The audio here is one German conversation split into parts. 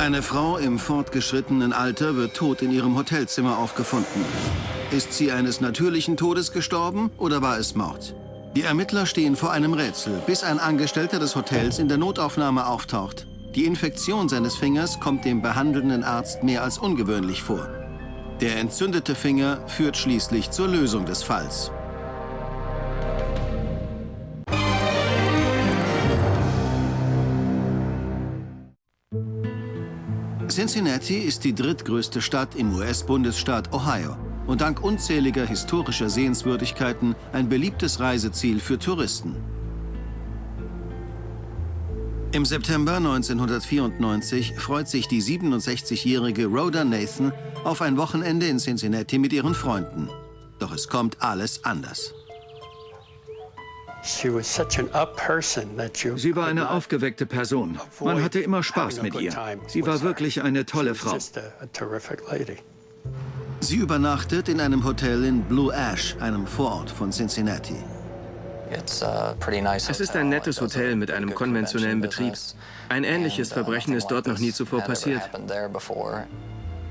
Eine Frau im fortgeschrittenen Alter wird tot in ihrem Hotelzimmer aufgefunden. Ist sie eines natürlichen Todes gestorben oder war es Mord? Die Ermittler stehen vor einem Rätsel, bis ein Angestellter des Hotels in der Notaufnahme auftaucht. Die Infektion seines Fingers kommt dem behandelnden Arzt mehr als ungewöhnlich vor. Der entzündete Finger führt schließlich zur Lösung des Falls. Cincinnati ist die drittgrößte Stadt im US-Bundesstaat Ohio und dank unzähliger historischer Sehenswürdigkeiten ein beliebtes Reiseziel für Touristen. Im September 1994 freut sich die 67-jährige Rhoda Nathan auf ein Wochenende in Cincinnati mit ihren Freunden. Doch es kommt alles anders. Sie war eine aufgeweckte Person. Man hatte immer Spaß mit ihr. Sie war wirklich eine tolle Frau. Sie übernachtet in einem Hotel in Blue Ash, einem Vorort von Cincinnati. Es ist ein nettes Hotel mit einem konventionellen Betrieb. Ein ähnliches Verbrechen ist dort noch nie zuvor passiert.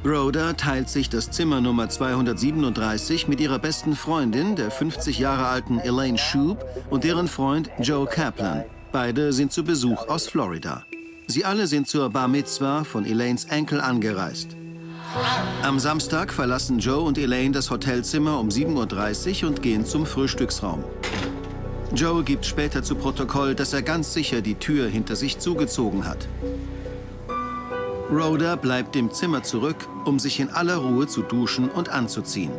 Rhoda teilt sich das Zimmer Nummer 237 mit ihrer besten Freundin, der 50 Jahre alten Elaine Shoup, und deren Freund Joe Kaplan. Beide sind zu Besuch aus Florida. Sie alle sind zur Bar Mitzvah von Elaines Enkel angereist. Am Samstag verlassen Joe und Elaine das Hotelzimmer um 7.30 Uhr und gehen zum Frühstücksraum. Joe gibt später zu Protokoll, dass er ganz sicher die Tür hinter sich zugezogen hat. Rhoda bleibt im Zimmer zurück, um sich in aller Ruhe zu duschen und anzuziehen.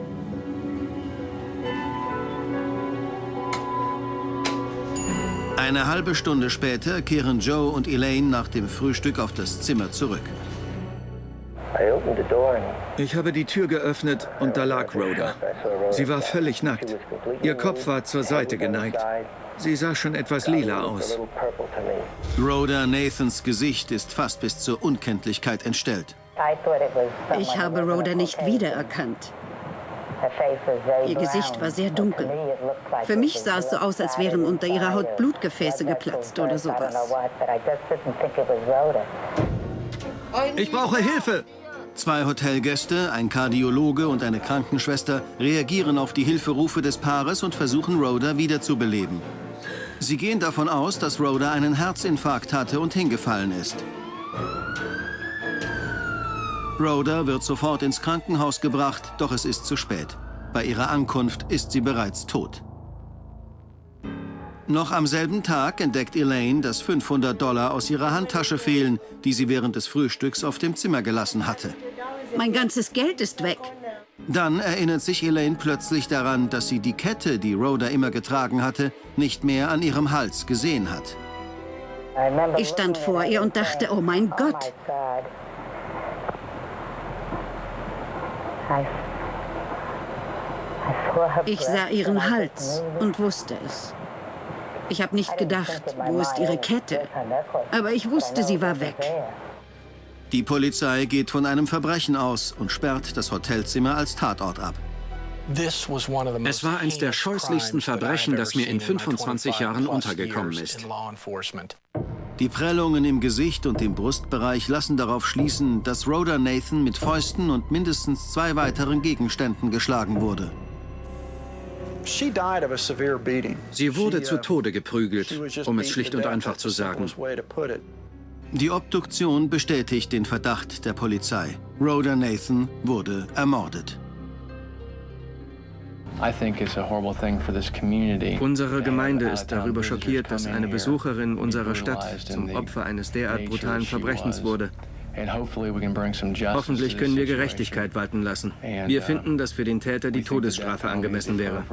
Eine halbe Stunde später kehren Joe und Elaine nach dem Frühstück auf das Zimmer zurück. Ich habe die Tür geöffnet und da lag Rhoda. Sie war völlig nackt. Ihr Kopf war zur Seite geneigt. Sie sah schon etwas lila aus. Rhoda Nathans Gesicht ist fast bis zur Unkenntlichkeit entstellt. Ich habe Rhoda nicht wiedererkannt. Ihr Gesicht war sehr dunkel. Für mich sah es so aus, als wären unter ihrer Haut Blutgefäße geplatzt oder sowas. Ich brauche Hilfe! Zwei Hotelgäste, ein Kardiologe und eine Krankenschwester reagieren auf die Hilferufe des Paares und versuchen Rhoda wiederzubeleben. Sie gehen davon aus, dass Rhoda einen Herzinfarkt hatte und hingefallen ist. Rhoda wird sofort ins Krankenhaus gebracht, doch es ist zu spät. Bei ihrer Ankunft ist sie bereits tot. Noch am selben Tag entdeckt Elaine, dass 500 Dollar aus ihrer Handtasche fehlen, die sie während des Frühstücks auf dem Zimmer gelassen hatte. Mein ganzes Geld ist weg. Dann erinnert sich Elaine plötzlich daran, dass sie die Kette, die Rhoda immer getragen hatte, nicht mehr an ihrem Hals gesehen hat. Ich stand vor ihr und dachte, oh mein Gott. Ich sah ihren Hals und wusste es. Ich habe nicht gedacht, wo ist ihre Kette? Aber ich wusste, sie war weg. Die Polizei geht von einem Verbrechen aus und sperrt das Hotelzimmer als Tatort ab. Es war eines der scheußlichsten Verbrechen, das mir in 25 Jahren untergekommen ist. Die Prellungen im Gesicht und im Brustbereich lassen darauf schließen, dass Rhoda Nathan mit Fäusten und mindestens zwei weiteren Gegenständen geschlagen wurde. Sie wurde zu Tode geprügelt, um es schlicht und einfach zu sagen. Die Obduktion bestätigt den Verdacht der Polizei. Rhoda Nathan wurde ermordet. Unsere Gemeinde ist darüber schockiert, dass eine Besucherin unserer Stadt zum Opfer eines derart brutalen Verbrechens wurde. Hoffentlich können wir Gerechtigkeit walten lassen. Wir uh, finden, dass für den Täter die Todesstrafe angemessen wäre.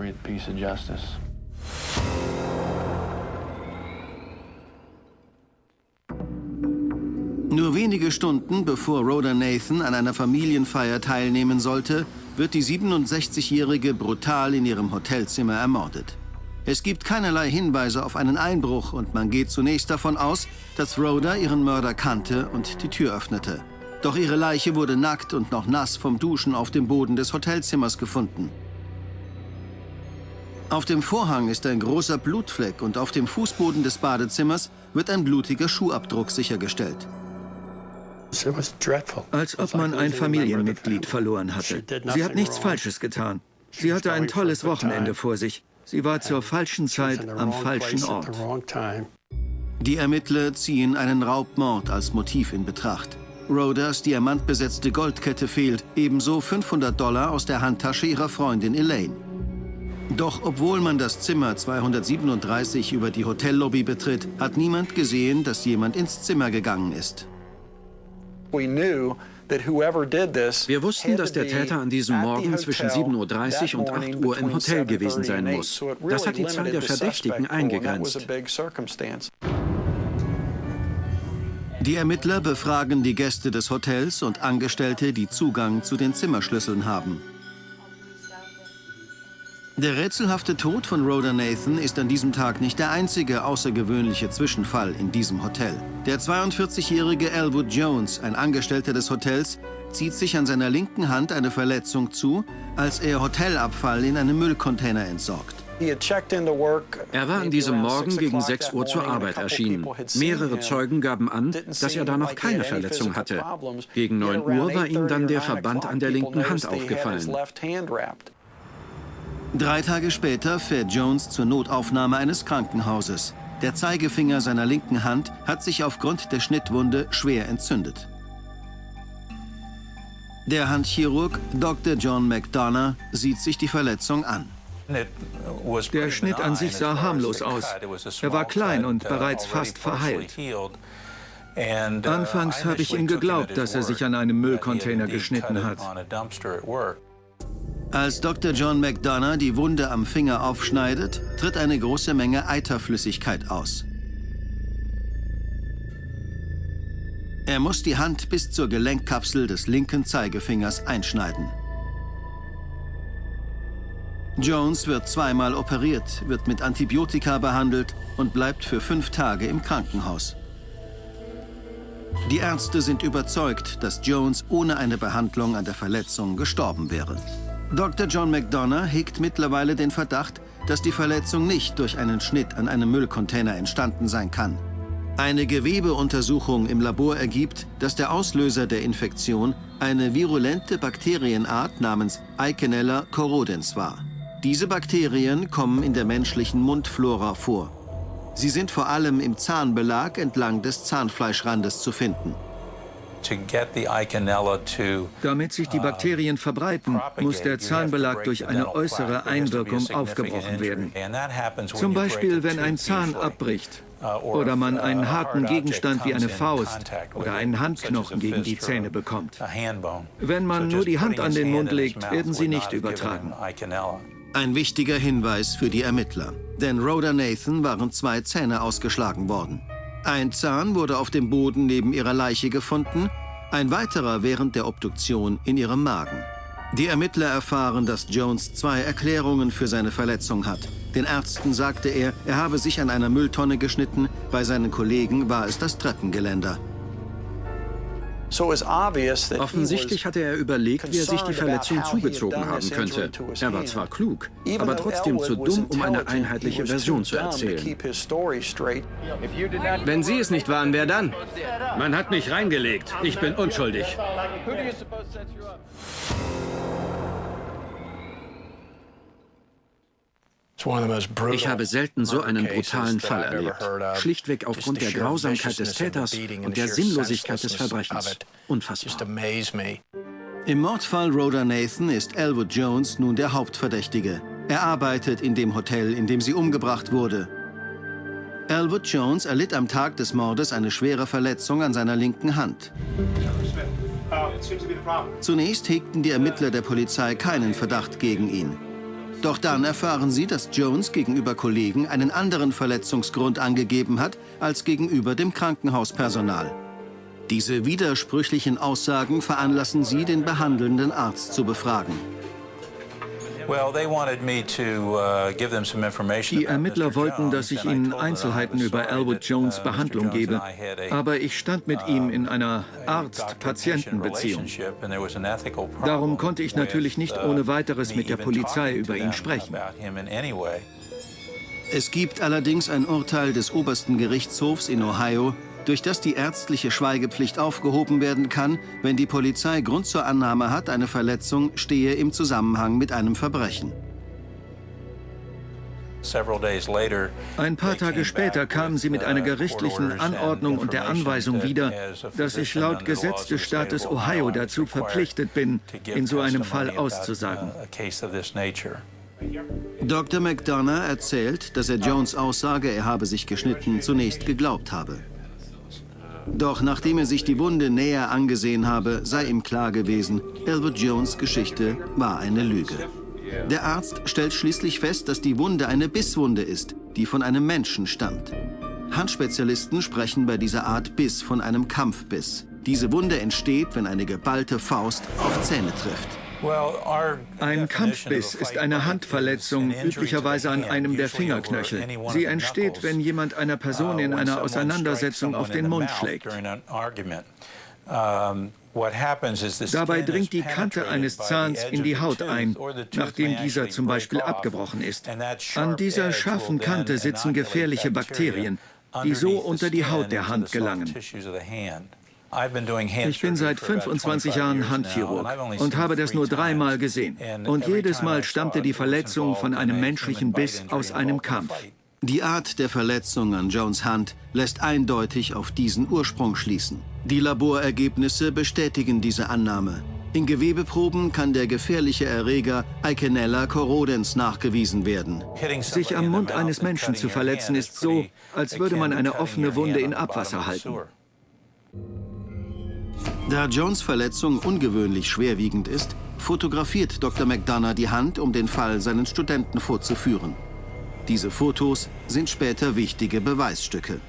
Nur wenige Stunden bevor Rhoda Nathan an einer Familienfeier teilnehmen sollte, wird die 67-Jährige brutal in ihrem Hotelzimmer ermordet. Es gibt keinerlei Hinweise auf einen Einbruch und man geht zunächst davon aus, dass Rhoda ihren Mörder kannte und die Tür öffnete. Doch ihre Leiche wurde nackt und noch nass vom Duschen auf dem Boden des Hotelzimmers gefunden. Auf dem Vorhang ist ein großer Blutfleck und auf dem Fußboden des Badezimmers wird ein blutiger Schuhabdruck sichergestellt. Als ob man ein Familienmitglied verloren hatte. Sie hat nichts Falsches getan. Sie hatte ein tolles Wochenende vor sich. Sie war zur falschen Zeit am falschen Ort. Die Ermittler ziehen einen Raubmord als Motiv in Betracht. Rhodas diamantbesetzte Goldkette fehlt, ebenso 500 Dollar aus der Handtasche ihrer Freundin Elaine. Doch obwohl man das Zimmer 237 über die Hotellobby betritt, hat niemand gesehen, dass jemand ins Zimmer gegangen ist. Wir wussten, dass der Täter an diesem Morgen zwischen 7.30 Uhr und 8 Uhr im Hotel gewesen sein muss. Das hat die Zahl der Verdächtigen eingegrenzt. Die Ermittler befragen die Gäste des Hotels und Angestellte, die Zugang zu den Zimmerschlüsseln haben. Der rätselhafte Tod von Rhoda Nathan ist an diesem Tag nicht der einzige außergewöhnliche Zwischenfall in diesem Hotel. Der 42-jährige Elwood Jones, ein Angestellter des Hotels, zieht sich an seiner linken Hand eine Verletzung zu, als er Hotelabfall in einem Müllcontainer entsorgt. Er war an diesem Morgen gegen 6 Uhr zur Arbeit erschienen. Mehrere Zeugen gaben an, dass er da noch keine Verletzung hatte. Gegen 9 Uhr war ihm dann der Verband an der linken Hand aufgefallen. Drei Tage später fährt Jones zur Notaufnahme eines Krankenhauses. Der Zeigefinger seiner linken Hand hat sich aufgrund der Schnittwunde schwer entzündet. Der Handchirurg Dr. John McDonough sieht sich die Verletzung an. Der Schnitt an sich sah harmlos aus. Er war klein und bereits fast verheilt. Anfangs habe ich ihm geglaubt, dass er sich an einem Müllcontainer geschnitten hat. Als Dr. John McDonough die Wunde am Finger aufschneidet, tritt eine große Menge Eiterflüssigkeit aus. Er muss die Hand bis zur Gelenkkapsel des linken Zeigefingers einschneiden. Jones wird zweimal operiert, wird mit Antibiotika behandelt und bleibt für fünf Tage im Krankenhaus. Die Ärzte sind überzeugt, dass Jones ohne eine Behandlung an der Verletzung gestorben wäre. Dr. John McDonough hegt mittlerweile den Verdacht, dass die Verletzung nicht durch einen Schnitt an einem Müllcontainer entstanden sein kann. Eine Gewebeuntersuchung im Labor ergibt, dass der Auslöser der Infektion eine virulente Bakterienart namens Eikenella corrodens war. Diese Bakterien kommen in der menschlichen Mundflora vor. Sie sind vor allem im Zahnbelag entlang des Zahnfleischrandes zu finden. Damit sich die uh, Bakterien verbreiten, muss der Zahnbelag durch eine äußere Einwirkung aufgebrochen werden. Zum Beispiel, wenn ein Zahn abbricht uh, oder man einen harten Gegenstand wie eine Faust oder einen Handknochen gegen die Zähne bekommt. Wenn man nur die Hand an den Mund legt, werden sie nicht übertragen. Ein wichtiger Hinweis für die Ermittler. Denn Rhoda Nathan waren zwei Zähne ausgeschlagen worden. Ein Zahn wurde auf dem Boden neben ihrer Leiche gefunden, ein weiterer während der Obduktion in ihrem Magen. Die Ermittler erfahren, dass Jones zwei Erklärungen für seine Verletzung hat. Den Ärzten sagte er, er habe sich an einer Mülltonne geschnitten, bei seinen Kollegen war es das Treppengeländer. Offensichtlich hatte er überlegt, wie er sich die Verletzung zugezogen haben könnte. Er war zwar klug, aber trotzdem zu dumm, um eine einheitliche Version zu erzählen. Wenn Sie es nicht waren, wer dann? Man hat mich reingelegt. Ich bin unschuldig. Ich habe selten so einen brutalen Fall erlebt. Schlichtweg aufgrund der Grausamkeit des Täters und der Sinnlosigkeit des Verbrechens. Unfassbar. Im Mordfall Rhoda Nathan ist Elwood Jones nun der Hauptverdächtige. Er arbeitet in dem Hotel, in dem sie umgebracht wurde. Elwood Jones erlitt am Tag des Mordes eine schwere Verletzung an seiner linken Hand. Zunächst hegten die Ermittler der Polizei keinen Verdacht gegen ihn. Doch dann erfahren sie, dass Jones gegenüber Kollegen einen anderen Verletzungsgrund angegeben hat als gegenüber dem Krankenhauspersonal. Diese widersprüchlichen Aussagen veranlassen sie, den behandelnden Arzt zu befragen. Uh, Die Ermittler wollten, dass ich ihnen Einzelheiten über Elwood Jones uh, Behandlung gebe, aber ich stand mit ihm in einer Arzt-Patienten-Beziehung. Darum konnte ich natürlich nicht uh, ohne weiteres mit der Polizei über ihn sprechen. Es gibt allerdings ein Urteil des obersten Gerichtshofs in Ohio, durch das die ärztliche Schweigepflicht aufgehoben werden kann, wenn die Polizei Grund zur Annahme hat, eine Verletzung stehe im Zusammenhang mit einem Verbrechen. Ein paar Tage später kamen sie mit einer gerichtlichen Anordnung und der Anweisung wieder, dass ich laut Gesetz des Staates Ohio dazu verpflichtet bin, in so einem Fall auszusagen. Dr. McDonough erzählt, dass er Jones Aussage, er habe sich geschnitten, zunächst geglaubt habe. Doch nachdem er sich die Wunde näher angesehen habe, sei ihm klar gewesen, Elwood Jones Geschichte war eine Lüge. Der Arzt stellt schließlich fest, dass die Wunde eine Bisswunde ist, die von einem Menschen stammt. Handspezialisten sprechen bei dieser Art Biss von einem Kampfbiss. Diese Wunde entsteht, wenn eine geballte Faust auf Zähne trifft. Ein Kampfbiss ist eine Handverletzung, üblicherweise an einem der Fingerknöchel. Sie entsteht, wenn jemand einer Person in einer Auseinandersetzung auf den Mund schlägt. Dabei dringt die Kante eines Zahns in die Haut ein, nachdem dieser zum Beispiel abgebrochen ist. An dieser scharfen Kante sitzen gefährliche Bakterien, die so unter die Haut der Hand gelangen. Ich bin seit 25 Jahren Handchirurg und habe das nur dreimal gesehen. Und jedes Mal stammte die Verletzung von einem menschlichen Biss aus einem Kampf. Die Art der Verletzung an Jones Hand lässt eindeutig auf diesen Ursprung schließen. Die Laborergebnisse bestätigen diese Annahme. In Gewebeproben kann der gefährliche Erreger Eikenella corrodens nachgewiesen werden. Sich am Mund eines Menschen zu verletzen ist so, als würde man eine offene Wunde in Abwasser halten. Da Jones Verletzung ungewöhnlich schwerwiegend ist, fotografiert Dr. McDonough die Hand, um den Fall seinen Studenten vorzuführen. Diese Fotos sind später wichtige Beweisstücke.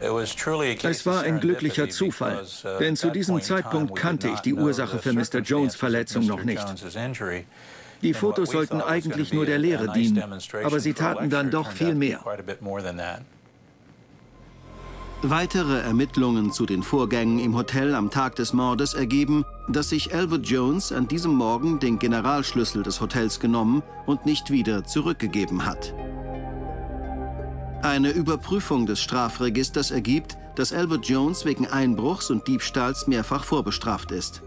Es war ein glücklicher Zufall, denn zu diesem Zeitpunkt kannte ich die Ursache für Mr. Jones Verletzung noch nicht. Die Fotos sollten eigentlich nur der Lehre dienen, aber sie taten dann doch viel mehr. Weitere Ermittlungen zu den Vorgängen im Hotel am Tag des Mordes ergeben, dass sich Elwood Jones an diesem Morgen den Generalschlüssel des Hotels genommen und nicht wieder zurückgegeben hat. Eine Überprüfung des Strafregisters ergibt, dass Elwood Jones wegen Einbruchs und Diebstahls mehrfach vorbestraft ist.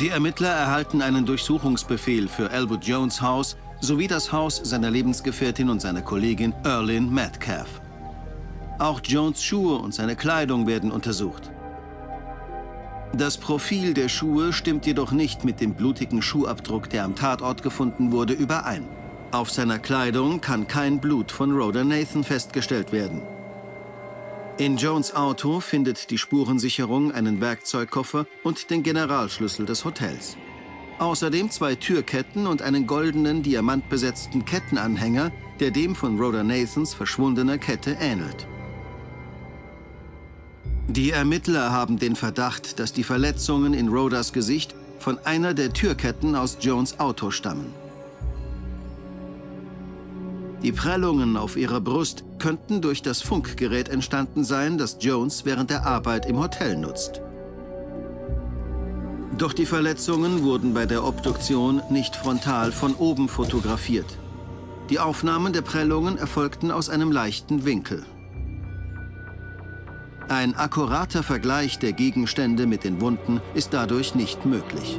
Die Ermittler erhalten einen Durchsuchungsbefehl für Elwood Jones Haus sowie das Haus seiner Lebensgefährtin und seiner Kollegin Erlyn Metcalf. Auch Jones Schuhe und seine Kleidung werden untersucht. Das Profil der Schuhe stimmt jedoch nicht mit dem blutigen Schuhabdruck, der am Tatort gefunden wurde, überein. Auf seiner Kleidung kann kein Blut von Rhoda Nathan festgestellt werden. In Jones Auto findet die Spurensicherung einen Werkzeugkoffer und den Generalschlüssel des Hotels. Außerdem zwei Türketten und einen goldenen, diamantbesetzten Kettenanhänger, der dem von Rhoda Nathans verschwundener Kette ähnelt. Die Ermittler haben den Verdacht, dass die Verletzungen in Rhodas Gesicht von einer der Türketten aus Jones Auto stammen. Die Prellungen auf ihrer Brust könnten durch das Funkgerät entstanden sein, das Jones während der Arbeit im Hotel nutzt. Doch die Verletzungen wurden bei der Obduktion nicht frontal von oben fotografiert. Die Aufnahmen der Prellungen erfolgten aus einem leichten Winkel. Ein akkurater Vergleich der Gegenstände mit den Wunden ist dadurch nicht möglich.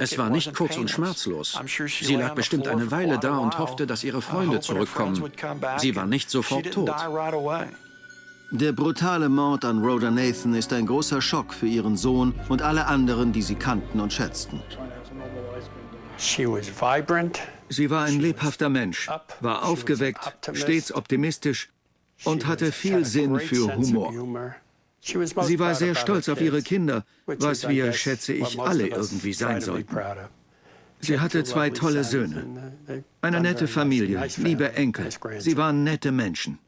Es war nicht kurz und schmerzlos. Sie lag bestimmt eine Weile da und hoffte, dass ihre Freunde zurückkommen. Sie war nicht sofort tot. Der brutale Mord an Rhoda Nathan ist ein großer Schock für ihren Sohn und alle anderen, die sie kannten und schätzten. Sie war ein lebhafter Mensch, war aufgeweckt, stets optimistisch und hatte viel Sinn für Humor. Sie war sehr stolz auf ihre Kinder, was wir, schätze ich, alle irgendwie sein sollten. Sie hatte zwei tolle Söhne, eine nette Familie, liebe Enkel. Sie waren nette Menschen.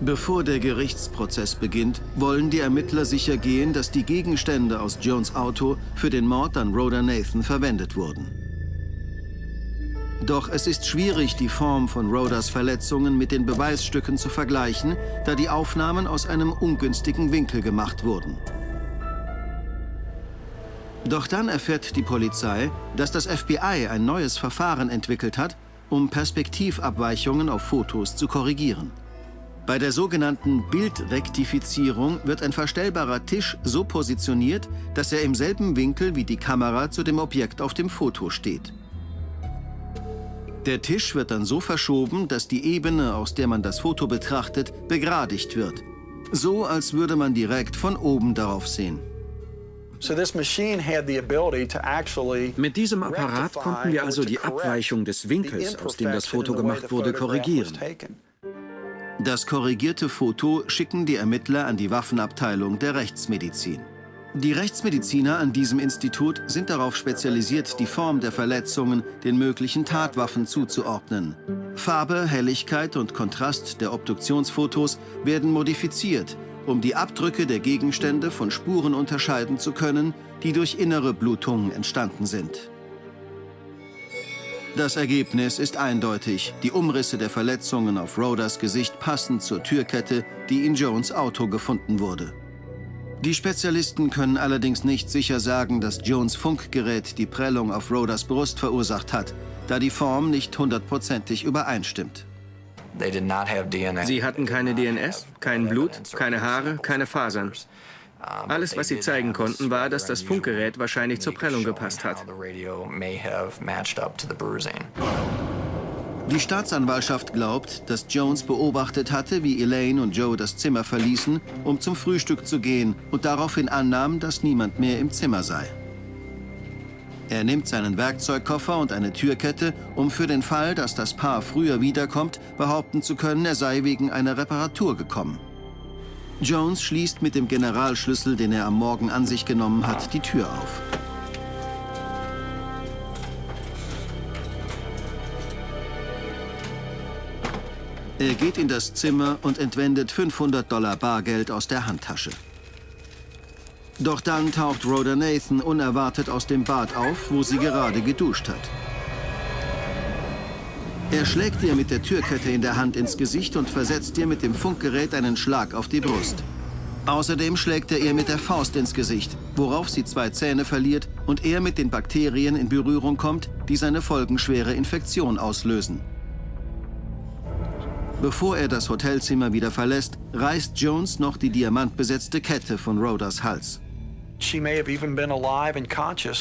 Bevor der Gerichtsprozess beginnt, wollen die Ermittler sicher gehen, dass die Gegenstände aus Jones Auto für den Mord an Rhoda Nathan verwendet wurden. Doch es ist schwierig, die Form von Rhodas Verletzungen mit den Beweisstücken zu vergleichen, da die Aufnahmen aus einem ungünstigen Winkel gemacht wurden. Doch dann erfährt die Polizei, dass das FBI ein neues Verfahren entwickelt hat, um Perspektivabweichungen auf Fotos zu korrigieren. Bei der sogenannten Bildrektifizierung wird ein verstellbarer Tisch so positioniert, dass er im selben Winkel wie die Kamera zu dem Objekt auf dem Foto steht. Der Tisch wird dann so verschoben, dass die Ebene, aus der man das Foto betrachtet, begradigt wird. So, als würde man direkt von oben darauf sehen. Mit diesem Apparat konnten wir also die Abweichung des Winkels, aus dem das Foto gemacht wurde, korrigieren. Das korrigierte Foto schicken die Ermittler an die Waffenabteilung der Rechtsmedizin. Die Rechtsmediziner an diesem Institut sind darauf spezialisiert, die Form der Verletzungen den möglichen Tatwaffen zuzuordnen. Farbe, Helligkeit und Kontrast der Obduktionsfotos werden modifiziert, um die Abdrücke der Gegenstände von Spuren unterscheiden zu können, die durch innere Blutungen entstanden sind. Das Ergebnis ist eindeutig. Die Umrisse der Verletzungen auf Roders Gesicht passen zur Türkette, die in Jones Auto gefunden wurde. Die Spezialisten können allerdings nicht sicher sagen, dass Jones Funkgerät die Prellung auf Roders Brust verursacht hat, da die Form nicht hundertprozentig übereinstimmt. Sie hatten keine DNS, kein Blut, keine Haare, keine Fasern. Alles, was sie zeigen konnten, war, dass das Funkgerät wahrscheinlich zur Prellung gepasst hat. Die Staatsanwaltschaft glaubt, dass Jones beobachtet hatte, wie Elaine und Joe das Zimmer verließen, um zum Frühstück zu gehen und daraufhin annahm, dass niemand mehr im Zimmer sei. Er nimmt seinen Werkzeugkoffer und eine Türkette, um für den Fall, dass das Paar früher wiederkommt, behaupten zu können, er sei wegen einer Reparatur gekommen. Jones schließt mit dem Generalschlüssel, den er am Morgen an sich genommen hat, die Tür auf. Er geht in das Zimmer und entwendet 500 Dollar Bargeld aus der Handtasche. Doch dann taucht Rhoda Nathan unerwartet aus dem Bad auf, wo sie gerade geduscht hat. Er schlägt ihr mit der Türkette in der Hand ins Gesicht und versetzt ihr mit dem Funkgerät einen Schlag auf die Brust. Außerdem schlägt er ihr mit der Faust ins Gesicht, worauf sie zwei Zähne verliert und er mit den Bakterien in Berührung kommt, die seine folgenschwere Infektion auslösen. Bevor er das Hotelzimmer wieder verlässt, reißt Jones noch die diamantbesetzte Kette von Rhodas Hals.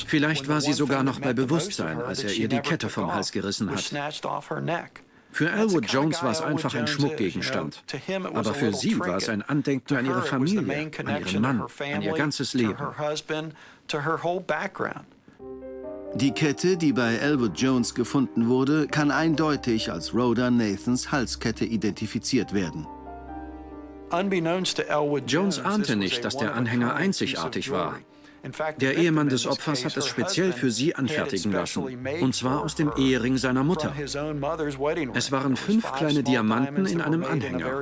Vielleicht war sie sogar noch bei Bewusstsein, als er ihr die Kette vom Hals gerissen hat. Für Elwood Jones war es einfach ein Schmuckgegenstand. Aber für sie war es ein Andenken an ihre Familie, an ihren Mann, an ihr ganzes Leben. Die Kette, die bei Elwood Jones gefunden wurde, kann eindeutig als Rhoda Nathans Halskette identifiziert werden. Jones ahnte nicht, dass der Anhänger einzigartig war. Der Ehemann des Opfers hat es speziell für sie anfertigen lassen, und zwar aus dem Ehering seiner Mutter. Es waren fünf kleine Diamanten in einem Anhänger.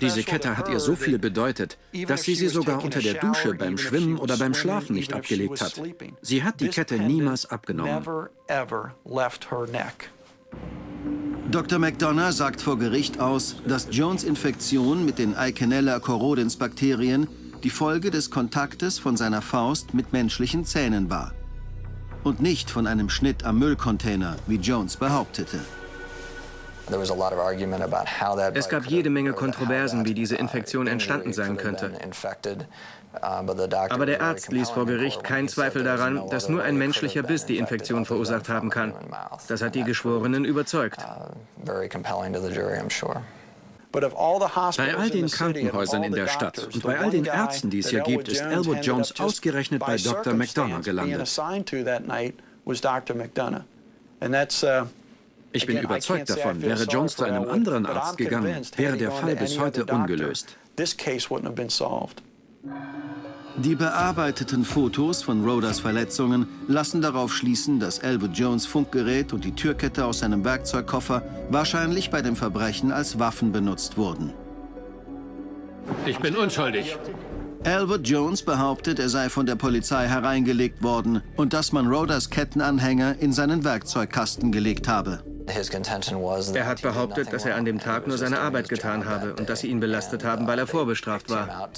Diese Kette hat ihr so viel bedeutet, dass sie sie sogar unter der Dusche, beim Schwimmen oder beim Schlafen nicht abgelegt hat. Sie hat die Kette niemals abgenommen. Dr. McDonough sagt vor Gericht aus, dass Jones Infektion mit den Eikenella corrodens Bakterien die Folge des Kontaktes von seiner Faust mit menschlichen Zähnen war. Und nicht von einem Schnitt am Müllcontainer, wie Jones behauptete. Es gab jede Menge Kontroversen, wie diese Infektion entstanden sein könnte. Aber der Arzt ließ vor Gericht keinen Zweifel daran, dass nur ein menschlicher Biss die Infektion verursacht haben kann. Das hat die Geschworenen überzeugt. Bei all den Krankenhäusern in der Stadt und bei all den Ärzten, die es hier gibt, ist Elwood Jones ausgerechnet bei Dr. McDonough gelandet. Ich bin überzeugt davon, wäre Jones zu einem anderen Arzt gegangen, wäre der Fall bis heute ungelöst. Die bearbeiteten Fotos von Rhodas Verletzungen lassen darauf schließen, dass Elwood Jones Funkgerät und die Türkette aus seinem Werkzeugkoffer wahrscheinlich bei dem Verbrechen als Waffen benutzt wurden. Ich bin unschuldig. Elwood Jones behauptet, er sei von der Polizei hereingelegt worden und dass man Rhodas Kettenanhänger in seinen Werkzeugkasten gelegt habe. Er hat behauptet, dass er an dem Tag nur seine Arbeit getan habe und dass sie ihn belastet haben, weil er vorbestraft war.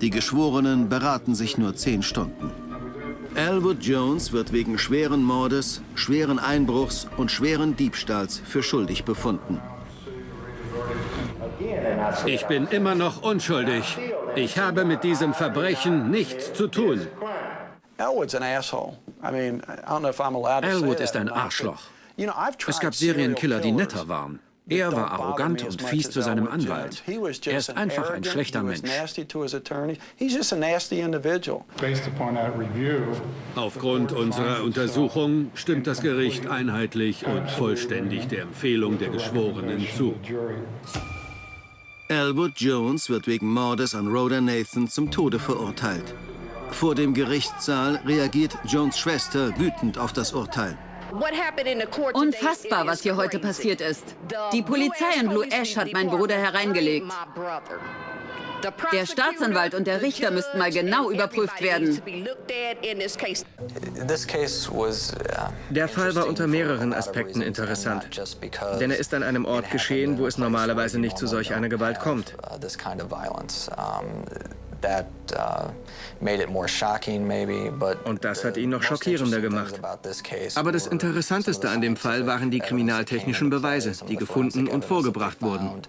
Die Geschworenen beraten sich nur zehn Stunden. Elwood Jones wird wegen schweren Mordes, schweren Einbruchs und schweren Diebstahls für schuldig befunden. Ich bin immer noch unschuldig. Ich habe mit diesem Verbrechen nichts zu tun. Elwood ist ein Arschloch. Es gab Serienkiller, die netter waren. Er war arrogant und fies zu seinem Anwalt. Er ist einfach ein schlechter Mensch. Aufgrund unserer Untersuchung stimmt das Gericht einheitlich und vollständig der Empfehlung der Geschworenen zu. Elwood Jones wird wegen Mordes an Rhoda Nathan zum Tode verurteilt. Vor dem Gerichtssaal reagiert Jones Schwester wütend auf das Urteil. Unfassbar, was hier heute passiert ist. Die Polizei in Blue Ash hat meinen Bruder hereingelegt. Der Staatsanwalt und der Richter müssten mal genau überprüft werden. Der Fall war unter mehreren Aspekten interessant. Denn er ist an einem Ort geschehen, wo es normalerweise nicht zu solch einer Gewalt kommt. Uh, Und das hat ihn noch schockierender gemacht. Aber das Interessanteste an dem Fall waren die kriminaltechnischen Beweise, die gefunden und vorgebracht wurden.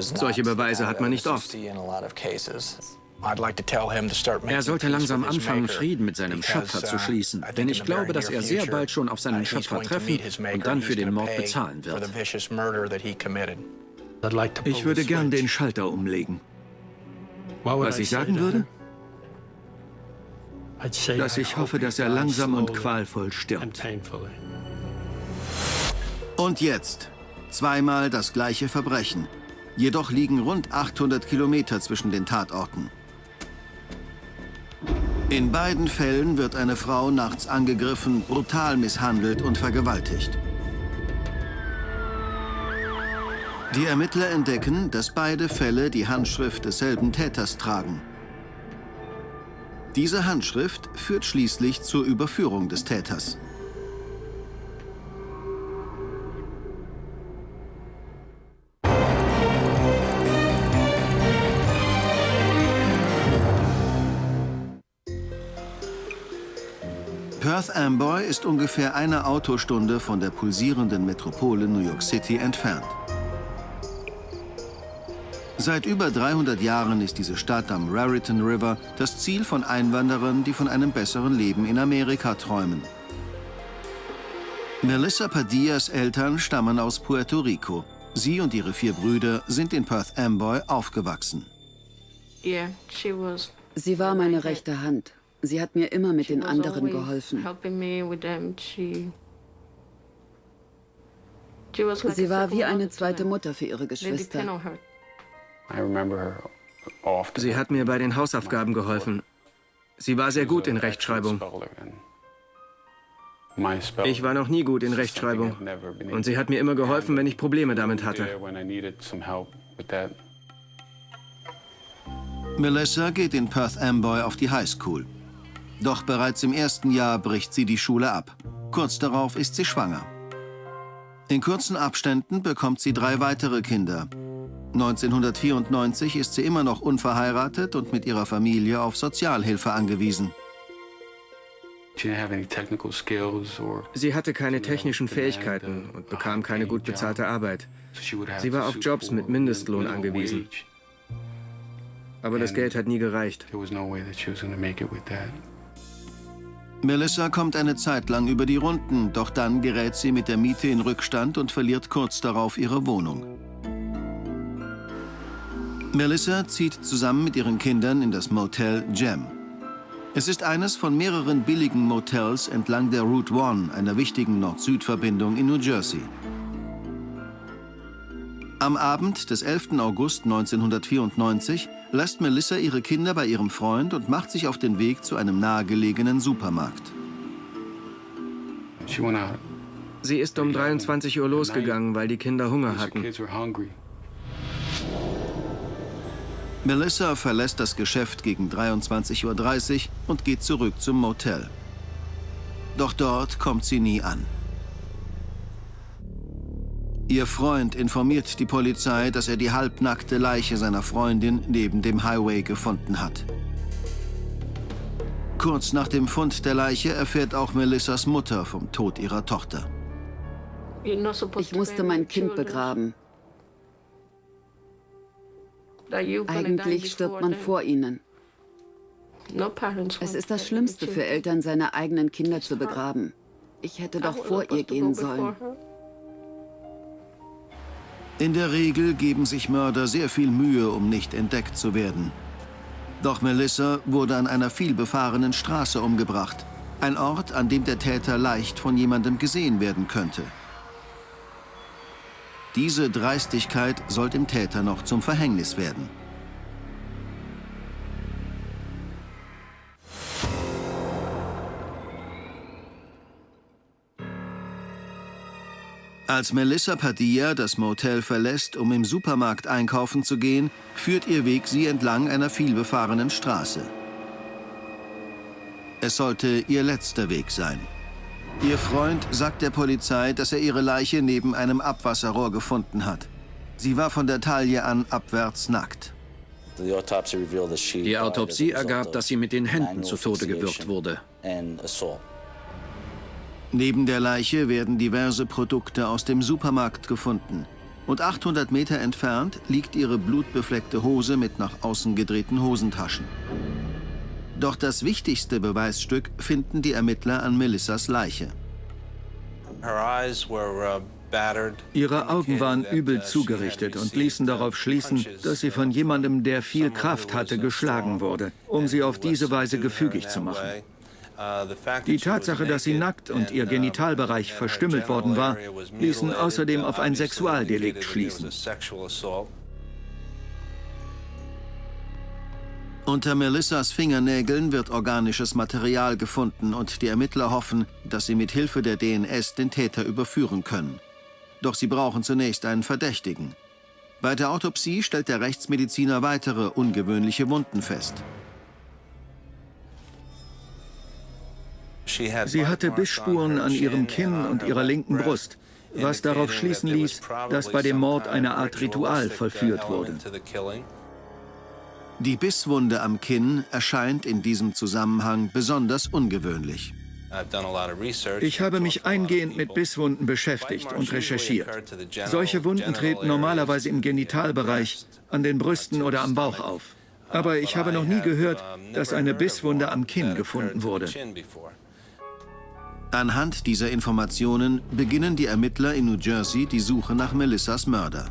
Solche Beweise hat man nicht oft. Er sollte langsam anfangen, Frieden mit seinem Schöpfer zu schließen, denn ich glaube, dass er sehr bald schon auf seinen Schöpfer treffen und dann für den Mord bezahlen wird. Ich würde gern den Schalter umlegen. Was ich sagen würde? Dass ich hoffe, dass er langsam und qualvoll stirbt. Und jetzt zweimal das gleiche Verbrechen. Jedoch liegen rund 800 Kilometer zwischen den Tatorten. In beiden Fällen wird eine Frau nachts angegriffen, brutal misshandelt und vergewaltigt. Die Ermittler entdecken, dass beide Fälle die Handschrift desselben Täters tragen. Diese Handschrift führt schließlich zur Überführung des Täters. Perth Amboy ist ungefähr eine Autostunde von der pulsierenden Metropole New York City entfernt. Seit über 300 Jahren ist diese Stadt am Raritan River das Ziel von Einwanderern, die von einem besseren Leben in Amerika träumen. Melissa Padillas Eltern stammen aus Puerto Rico. Sie und ihre vier Brüder sind in Perth Amboy aufgewachsen. Sie war meine rechte Hand. Sie hat mir immer mit den anderen geholfen. Sie war wie eine zweite Mutter für ihre Geschwister. Sie hat mir bei den Hausaufgaben geholfen. Sie war sehr gut in Rechtschreibung. Ich war noch nie gut in Rechtschreibung. Und sie hat mir immer geholfen, wenn ich Probleme damit hatte. Melissa geht in Perth Amboy auf die High School. Doch bereits im ersten Jahr bricht sie die Schule ab. Kurz darauf ist sie schwanger. In kurzen Abständen bekommt sie drei weitere Kinder. 1994 ist sie immer noch unverheiratet und mit ihrer Familie auf Sozialhilfe angewiesen. Sie hatte keine technischen Fähigkeiten und bekam keine gut bezahlte Arbeit. Sie war auf Jobs mit Mindestlohn angewiesen. Aber das Geld hat nie gereicht. Melissa kommt eine Zeit lang über die Runden, doch dann gerät sie mit der Miete in Rückstand und verliert kurz darauf ihre Wohnung. Melissa zieht zusammen mit ihren Kindern in das Motel Gem. Es ist eines von mehreren billigen Motels entlang der Route 1, einer wichtigen Nord-Süd-Verbindung in New Jersey. Am Abend des 11. August 1994 lässt Melissa ihre Kinder bei ihrem Freund und macht sich auf den Weg zu einem nahegelegenen Supermarkt. Sie ist um 23 Uhr losgegangen, weil die Kinder Hunger hatten. Melissa verlässt das Geschäft gegen 23.30 Uhr und geht zurück zum Motel. Doch dort kommt sie nie an. Ihr Freund informiert die Polizei, dass er die halbnackte Leiche seiner Freundin neben dem Highway gefunden hat. Kurz nach dem Fund der Leiche erfährt auch Melissas Mutter vom Tod ihrer Tochter. Ich musste mein Kind begraben. Eigentlich stirbt man vor ihnen. Es ist das Schlimmste für Eltern, seine eigenen Kinder zu begraben. Ich hätte doch vor ihr gehen sollen. In der Regel geben sich Mörder sehr viel Mühe, um nicht entdeckt zu werden. Doch Melissa wurde an einer vielbefahrenen Straße umgebracht. Ein Ort, an dem der Täter leicht von jemandem gesehen werden könnte. Diese Dreistigkeit soll dem Täter noch zum Verhängnis werden. Als Melissa Padilla das Motel verlässt, um im Supermarkt einkaufen zu gehen, führt ihr Weg sie entlang einer vielbefahrenen Straße. Es sollte ihr letzter Weg sein. Ihr Freund sagt der Polizei, dass er ihre Leiche neben einem Abwasserrohr gefunden hat. Sie war von der Taille an abwärts nackt. Die Autopsie ergab, dass sie mit den Händen zu Tode gewürgt wurde. Neben der Leiche werden diverse Produkte aus dem Supermarkt gefunden. Und 800 Meter entfernt liegt ihre blutbefleckte Hose mit nach außen gedrehten Hosentaschen. Doch das wichtigste Beweisstück finden die Ermittler an Melissas Leiche. Uh, Ihre Augen waren übel zugerichtet und ließen darauf schließen, dass sie von jemandem, der viel Kraft hatte, geschlagen wurde, um sie auf diese Weise gefügig zu machen. Die Tatsache, dass sie nackt und ihr Genitalbereich verstümmelt worden war, ließen außerdem auf ein Sexualdelikt schließen. Unter Melissas Fingernägeln wird organisches Material gefunden und die Ermittler hoffen, dass sie mit Hilfe der DNS den Täter überführen können. Doch sie brauchen zunächst einen Verdächtigen. Bei der Autopsie stellt der Rechtsmediziner weitere ungewöhnliche Wunden fest. Sie hatte Bissspuren an ihrem Kinn und ihrer linken Brust, was darauf schließen ließ, dass bei dem Mord eine Art Ritual vollführt wurde. Die Bisswunde am Kinn erscheint in diesem Zusammenhang besonders ungewöhnlich. Ich habe mich eingehend mit Bisswunden beschäftigt und recherchiert. Solche Wunden treten normalerweise im Genitalbereich, an den Brüsten oder am Bauch auf. Aber ich habe noch nie gehört, dass eine Bisswunde am Kinn gefunden wurde. Anhand dieser Informationen beginnen die Ermittler in New Jersey die Suche nach Melissas Mörder.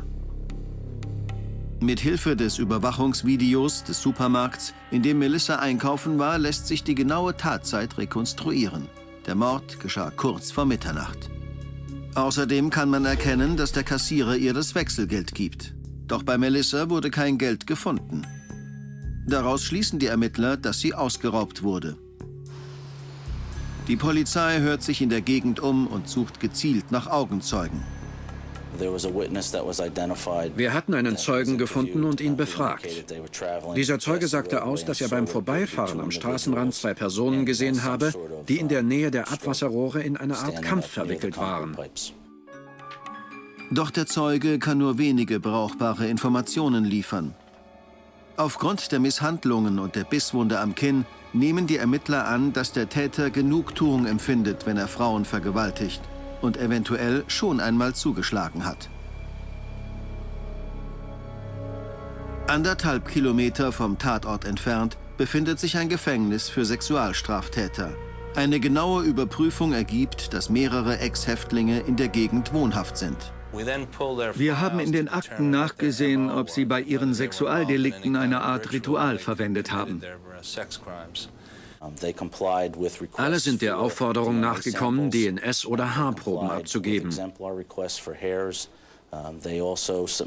Mit Hilfe des Überwachungsvideos des Supermarkts, in dem Melissa einkaufen war, lässt sich die genaue Tatzeit rekonstruieren. Der Mord geschah kurz vor Mitternacht. Außerdem kann man erkennen, dass der Kassierer ihr das Wechselgeld gibt. Doch bei Melissa wurde kein Geld gefunden. Daraus schließen die Ermittler, dass sie ausgeraubt wurde. Die Polizei hört sich in der Gegend um und sucht gezielt nach Augenzeugen. Wir hatten einen Zeugen gefunden und ihn befragt. Dieser Zeuge sagte aus, dass er beim Vorbeifahren am Straßenrand zwei Personen gesehen habe, die in der Nähe der Abwasserrohre in eine Art Kampf verwickelt waren. Doch der Zeuge kann nur wenige brauchbare Informationen liefern. Aufgrund der Misshandlungen und der Bisswunde am Kinn nehmen die Ermittler an, dass der Täter Genugtuung empfindet, wenn er Frauen vergewaltigt und eventuell schon einmal zugeschlagen hat. Anderthalb Kilometer vom Tatort entfernt befindet sich ein Gefängnis für Sexualstraftäter. Eine genaue Überprüfung ergibt, dass mehrere Ex-Häftlinge in der Gegend wohnhaft sind. Wir haben in den Akten nachgesehen, ob sie bei ihren Sexualdelikten eine Art Ritual verwendet haben. Alle sind der Aufforderung nachgekommen, DNS- oder Haarproben abzugeben. Also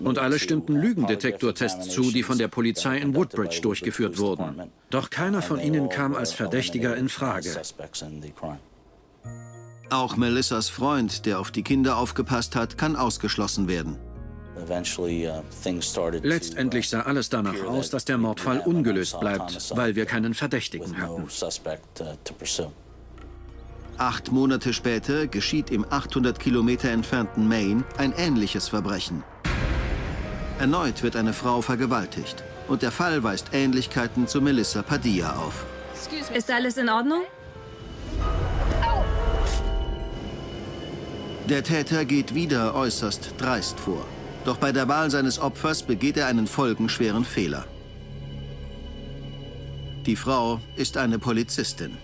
Und alle stimmten Lügendetektortests zu, die von der Polizei in Woodbridge durchgeführt wurden. Doch keiner von ihnen kam als Verdächtiger in Frage. Auch Melissas Freund, der auf die Kinder aufgepasst hat, kann ausgeschlossen werden. Uh, Letztendlich sah alles danach aus, dass der Mordfall ungelöst bleibt, weil wir keinen Verdächtigen hatten. Acht Monate später geschieht im 800 Kilometer entfernten Maine ein ähnliches Verbrechen. Erneut wird eine Frau vergewaltigt und der Fall weist Ähnlichkeiten zu Melissa Padilla auf. Ist alles in Ordnung? Der Täter geht wieder äußerst dreist vor. Doch bei der Wahl seines Opfers begeht er einen folgenschweren Fehler. Die Frau ist eine Polizistin.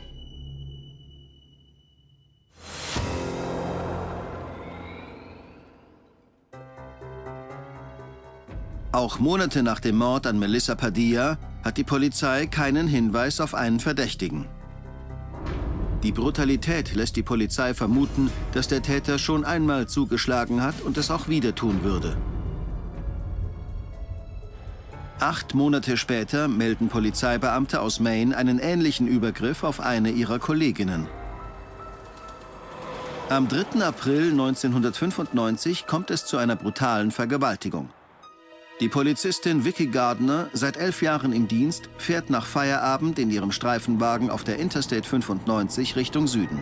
Auch Monate nach dem Mord an Melissa Padilla hat die Polizei keinen Hinweis auf einen Verdächtigen. Die Brutalität lässt die Polizei vermuten, dass der Täter schon einmal zugeschlagen hat und es auch wieder tun würde. Acht Monate später melden Polizeibeamte aus Maine einen ähnlichen Übergriff auf eine ihrer Kolleginnen. Am 3. April 1995 kommt es zu einer brutalen Vergewaltigung. Die Polizistin Vicky Gardner, seit elf Jahren im Dienst, fährt nach Feierabend in ihrem Streifenwagen auf der Interstate 95 Richtung Süden.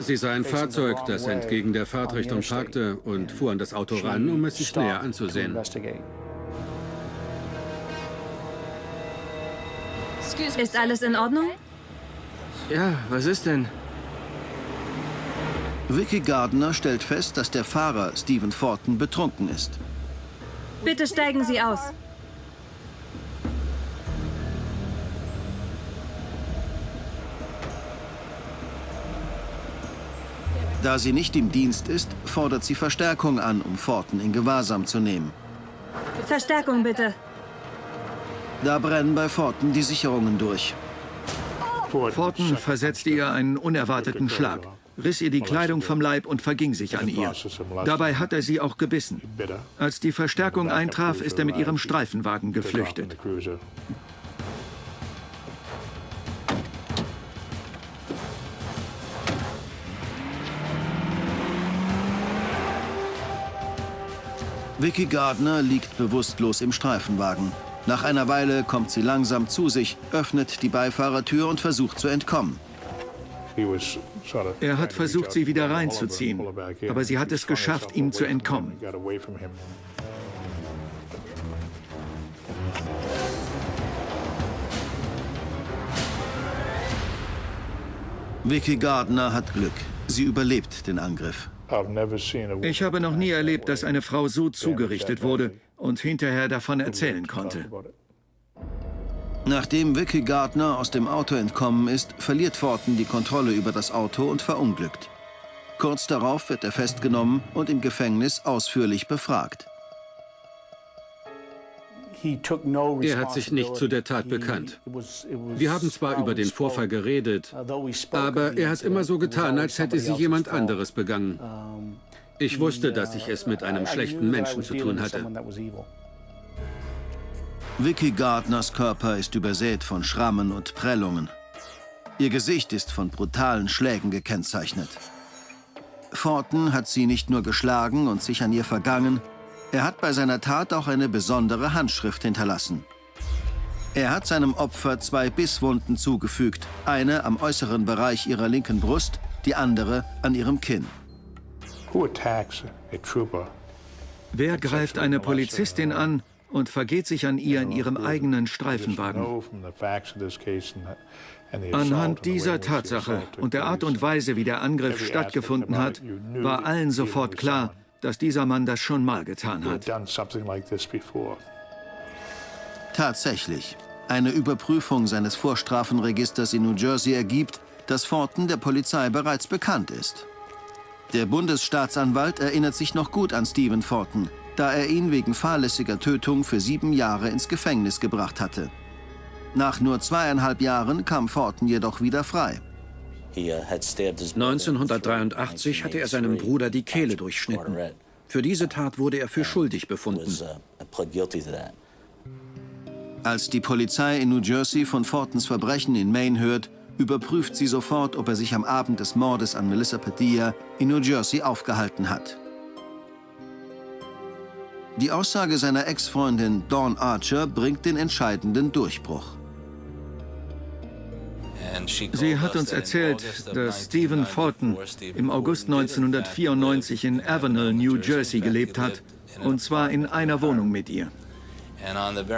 Sie sah ein Fahrzeug, das entgegen der Fahrtrichtung parkte und fuhr an das Auto ran, um es sich näher anzusehen. Ist alles in Ordnung? Ja, was ist denn? Vicky Gardner stellt fest, dass der Fahrer Stephen Fortin betrunken ist. Bitte steigen Sie aus. Da sie nicht im Dienst ist, fordert sie Verstärkung an, um Fortin in Gewahrsam zu nehmen. Verstärkung bitte. Da brennen bei Forten die Sicherungen durch. Forten versetzte ihr einen unerwarteten Schlag, riss ihr die Kleidung vom Leib und verging sich an ihr. Dabei hat er sie auch gebissen. Als die Verstärkung eintraf, ist er mit ihrem Streifenwagen geflüchtet. Vicky Gardner liegt bewusstlos im Streifenwagen. Nach einer Weile kommt sie langsam zu sich, öffnet die Beifahrertür und versucht zu entkommen. Er hat versucht, sie wieder reinzuziehen, aber sie hat es geschafft, ihm zu entkommen. Vicky Gardner hat Glück. Sie überlebt den Angriff. Ich habe noch nie erlebt, dass eine Frau so zugerichtet wurde und hinterher davon erzählen konnte. Nachdem Vicky Gardner aus dem Auto entkommen ist, verliert Fortin die Kontrolle über das Auto und verunglückt. Kurz darauf wird er festgenommen und im Gefängnis ausführlich befragt. Er hat sich nicht zu der Tat bekannt. Wir haben zwar über den Vorfall geredet, aber er hat immer so getan, als hätte sie jemand anderes begangen. Ich wusste, dass ich es mit einem schlechten Menschen zu tun hatte. Vicky Gardners Körper ist übersät von Schrammen und Prellungen. Ihr Gesicht ist von brutalen Schlägen gekennzeichnet. Forten hat sie nicht nur geschlagen und sich an ihr vergangen, er hat bei seiner Tat auch eine besondere Handschrift hinterlassen. Er hat seinem Opfer zwei Bisswunden zugefügt, eine am äußeren Bereich ihrer linken Brust, die andere an ihrem Kinn. Wer greift eine Polizistin an und vergeht sich an ihr in ihrem eigenen Streifenwagen? Anhand dieser Tatsache und der Art und Weise, wie der Angriff stattgefunden hat, war allen sofort klar, dass dieser Mann das schon mal getan hat. Tatsächlich. Eine Überprüfung seines Vorstrafenregisters in New Jersey ergibt, dass Forten der Polizei bereits bekannt ist. Der Bundesstaatsanwalt erinnert sich noch gut an Stephen Forten, da er ihn wegen fahrlässiger Tötung für sieben Jahre ins Gefängnis gebracht hatte. Nach nur zweieinhalb Jahren kam Forten jedoch wieder frei. 1983 hatte er seinem Bruder die Kehle durchschnitten. Für diese Tat wurde er für schuldig befunden. Als die Polizei in New Jersey von Fortens Verbrechen in Maine hört, überprüft sie sofort, ob er sich am Abend des Mordes an Melissa Padilla in New Jersey aufgehalten hat. Die Aussage seiner Ex-Freundin Dawn Archer bringt den entscheidenden Durchbruch. Sie hat uns erzählt, dass Stephen Fulton im August 1994 in Avenel, New Jersey gelebt hat, und zwar in einer Wohnung mit ihr.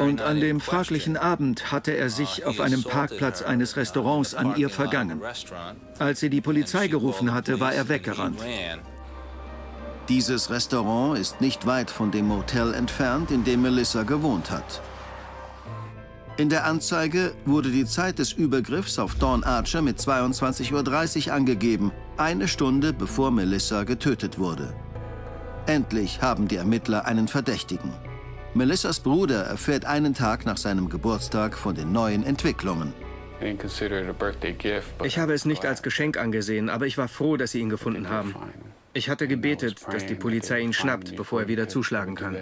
Und an dem fraglichen Abend hatte er sich auf einem Parkplatz eines Restaurants an ihr vergangen. Als sie die Polizei gerufen hatte, war er weggerannt. Dieses Restaurant ist nicht weit von dem Motel entfernt, in dem Melissa gewohnt hat. In der Anzeige wurde die Zeit des Übergriffs auf Dawn Archer mit 22.30 Uhr angegeben, eine Stunde bevor Melissa getötet wurde. Endlich haben die Ermittler einen Verdächtigen. Melissas Bruder erfährt einen Tag nach seinem Geburtstag von den neuen Entwicklungen. Ich habe es nicht als Geschenk angesehen, aber ich war froh, dass sie ihn gefunden haben. Ich hatte gebetet, dass die Polizei ihn schnappt, bevor er wieder zuschlagen kann.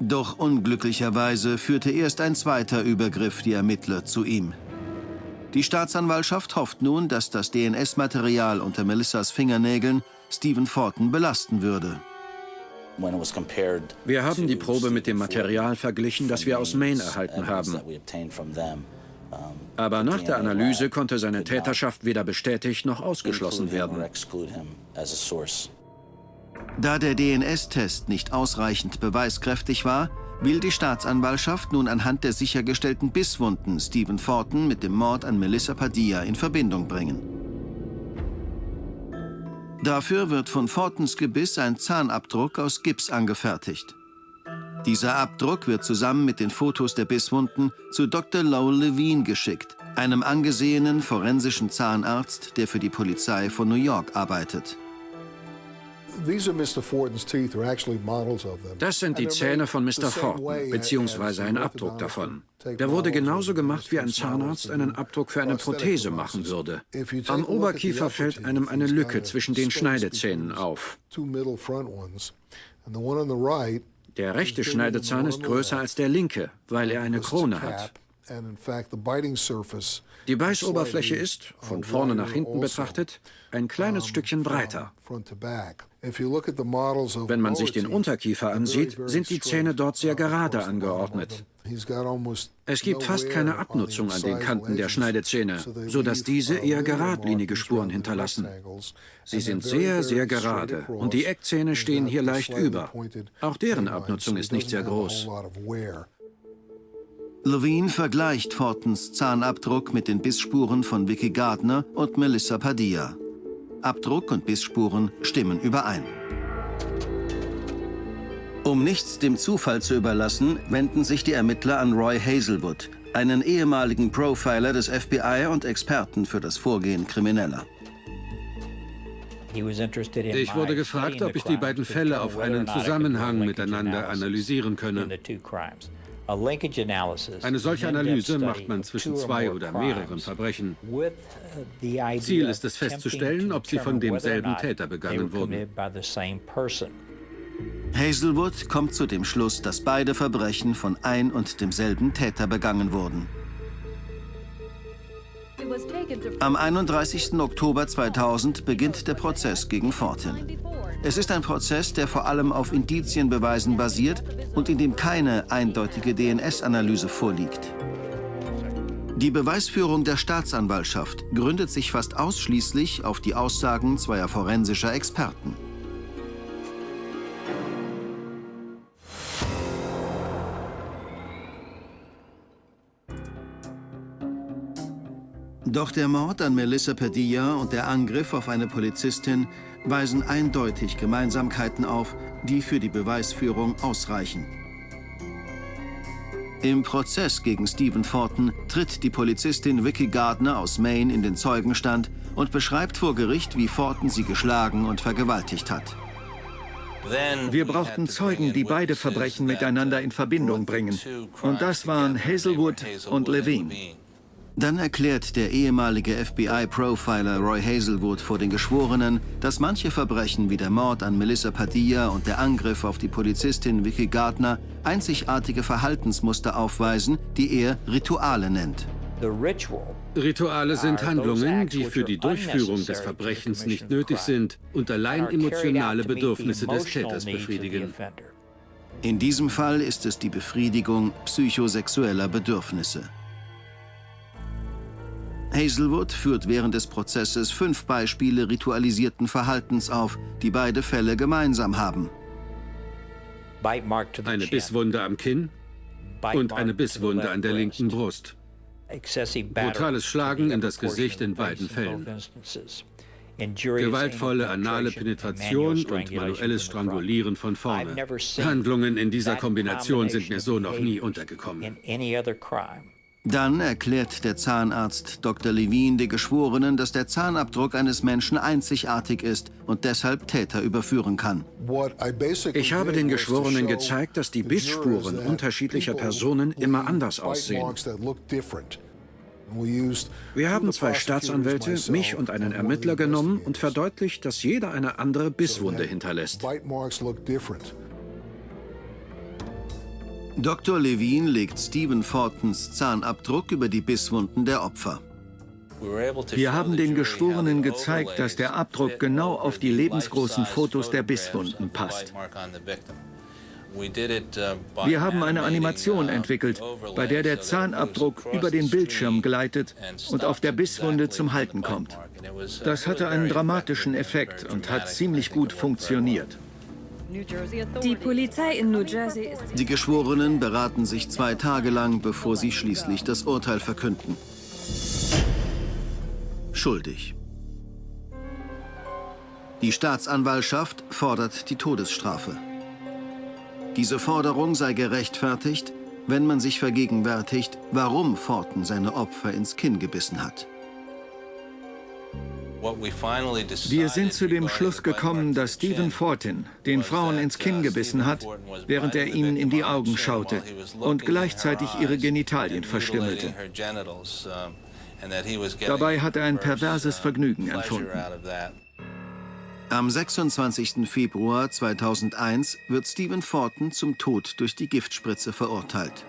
Doch unglücklicherweise führte erst ein zweiter Übergriff die Ermittler zu ihm. Die Staatsanwaltschaft hofft nun, dass das DNS-Material unter Melissas Fingernägeln Stephen Fortin belasten würde. Wir haben die Probe mit dem Material verglichen, das wir aus Maine erhalten haben. Aber nach der Analyse konnte seine Täterschaft weder bestätigt noch ausgeschlossen werden. Da der DNS-Test nicht ausreichend beweiskräftig war, will die Staatsanwaltschaft nun anhand der sichergestellten Bisswunden Stephen Fortin mit dem Mord an Melissa Padilla in Verbindung bringen. Dafür wird von Fortens Gebiss ein Zahnabdruck aus Gips angefertigt. Dieser Abdruck wird zusammen mit den Fotos der Bisswunden zu Dr. Lowell Levine geschickt, einem angesehenen forensischen Zahnarzt, der für die Polizei von New York arbeitet. Das sind die Zähne von Mr. Fortin, beziehungsweise ein Abdruck davon. Der wurde genauso gemacht, wie ein Zahnarzt einen Abdruck für eine Prothese machen würde. Am Oberkiefer fällt einem eine Lücke zwischen den Schneidezähnen auf. Der rechte Schneidezahn ist größer als der linke, weil er eine Krone hat. Die Beißoberfläche ist, von vorne nach hinten betrachtet, ein kleines Stückchen breiter. Wenn man sich den Unterkiefer ansieht, sind die Zähne dort sehr gerade angeordnet. Es gibt fast keine Abnutzung an den Kanten der Schneidezähne, sodass diese eher geradlinige Spuren hinterlassen. Sie sind sehr, sehr gerade und die Eckzähne stehen hier leicht über. Auch deren Abnutzung ist nicht sehr groß. Levine vergleicht Fortens Zahnabdruck mit den Bissspuren von Vicky Gardner und Melissa Padilla. Abdruck und Bissspuren stimmen überein. Um nichts dem Zufall zu überlassen, wenden sich die Ermittler an Roy Hazelwood, einen ehemaligen Profiler des FBI und Experten für das Vorgehen Krimineller. Ich wurde gefragt, ob ich die beiden Fälle auf einen Zusammenhang miteinander analysieren könne. Eine solche Analyse macht man zwischen zwei oder mehreren Verbrechen. Ziel ist es festzustellen, ob sie von demselben Täter begangen wurden. Hazelwood kommt zu dem Schluss, dass beide Verbrechen von ein und demselben Täter begangen wurden. Am 31. Oktober 2000 beginnt der Prozess gegen Fortin. Es ist ein Prozess, der vor allem auf Indizienbeweisen basiert und in dem keine eindeutige DNS-Analyse vorliegt. Die Beweisführung der Staatsanwaltschaft gründet sich fast ausschließlich auf die Aussagen zweier forensischer Experten. Doch der Mord an Melissa Padilla und der Angriff auf eine Polizistin weisen eindeutig Gemeinsamkeiten auf, die für die Beweisführung ausreichen. Im Prozess gegen Stephen Fortin tritt die Polizistin Vicky Gardner aus Maine in den Zeugenstand und beschreibt vor Gericht, wie Fortin sie geschlagen und vergewaltigt hat. Wir brauchten Zeugen, die beide Verbrechen miteinander in Verbindung bringen. Und das waren Hazelwood und Levine. Dann erklärt der ehemalige FBI-Profiler Roy Hazelwood vor den Geschworenen, dass manche Verbrechen wie der Mord an Melissa Padilla und der Angriff auf die Polizistin Vicky Gardner einzigartige Verhaltensmuster aufweisen, die er Rituale nennt. Rituale sind Handlungen, die für die Durchführung des Verbrechens nicht nötig sind und allein emotionale Bedürfnisse des Täters befriedigen. In diesem Fall ist es die Befriedigung psychosexueller Bedürfnisse. Hazelwood führt während des Prozesses fünf Beispiele ritualisierten Verhaltens auf, die beide Fälle gemeinsam haben. Eine Bisswunde am Kinn und eine Bisswunde an der linken Brust. Brutales Schlagen in das Gesicht in beiden Fällen. Gewaltvolle anale Penetration und manuelles Strangulieren von vorne. Handlungen in dieser Kombination sind mir so noch nie untergekommen. Dann erklärt der Zahnarzt Dr. Levine den Geschworenen, dass der Zahnabdruck eines Menschen einzigartig ist und deshalb Täter überführen kann. Ich habe den Geschworenen gezeigt, dass die Bissspuren unterschiedlicher Personen immer anders aussehen. Wir haben zwei Staatsanwälte, mich und einen Ermittler genommen und verdeutlicht, dass jeder eine andere Bisswunde hinterlässt. Dr. Levine legt Stephen Fortons Zahnabdruck über die Bisswunden der Opfer. Wir haben den Geschworenen gezeigt, dass der Abdruck genau auf die lebensgroßen Fotos der Bisswunden passt. Wir haben eine Animation entwickelt, bei der der Zahnabdruck über den Bildschirm gleitet und auf der Bisswunde zum Halten kommt. Das hatte einen dramatischen Effekt und hat ziemlich gut funktioniert. Die Polizei in New Jersey ist... Die Geschworenen beraten sich zwei Tage lang, bevor sie schließlich das Urteil verkünden. Schuldig. Die Staatsanwaltschaft fordert die Todesstrafe. Diese Forderung sei gerechtfertigt, wenn man sich vergegenwärtigt, warum Forten seine Opfer ins Kinn gebissen hat. Wir sind zu dem Schluss gekommen, dass Stephen Fortin den Frauen ins Kinn gebissen hat, während er ihnen in die Augen schaute und gleichzeitig ihre Genitalien verstümmelte. Dabei hat er ein perverses Vergnügen empfunden. Am 26. Februar 2001 wird Stephen Fortin zum Tod durch die Giftspritze verurteilt.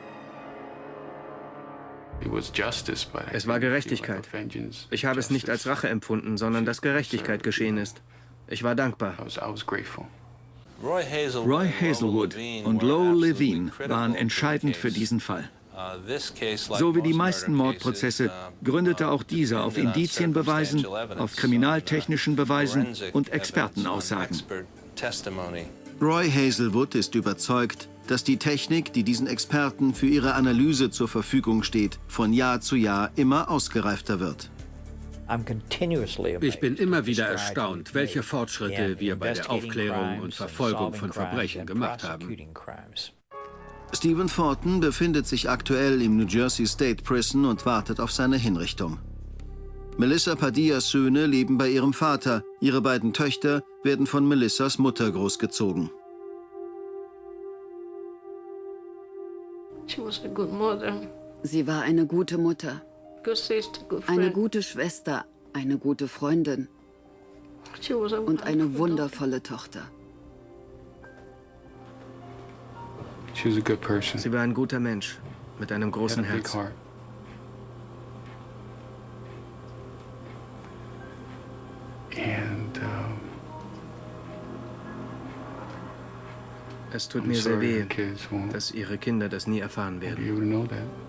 Es war Gerechtigkeit. Ich habe es nicht als Rache empfunden, sondern dass Gerechtigkeit geschehen ist. Ich war dankbar. Roy Hazelwood und Lowell Levine waren entscheidend für diesen Fall. So wie die meisten Mordprozesse gründete auch dieser auf Indizienbeweisen, auf kriminaltechnischen Beweisen und Expertenaussagen. Roy Hazelwood ist überzeugt, dass die Technik, die diesen Experten für ihre Analyse zur Verfügung steht, von Jahr zu Jahr immer ausgereifter wird. Ich bin immer wieder erstaunt, welche Fortschritte wir bei der Aufklärung und Verfolgung von Verbrechen gemacht haben. Stephen Fortin befindet sich aktuell im New Jersey State Prison und wartet auf seine Hinrichtung. Melissa Padillas Söhne leben bei ihrem Vater. Ihre beiden Töchter werden von Melissas Mutter großgezogen. Sie war eine gute Mutter, eine gute Schwester, eine gute Freundin. Und eine wundervolle Tochter. Sie war ein guter Mensch mit einem großen Herz. Es tut mir sehr weh, dass Ihre Kinder das nie erfahren werden.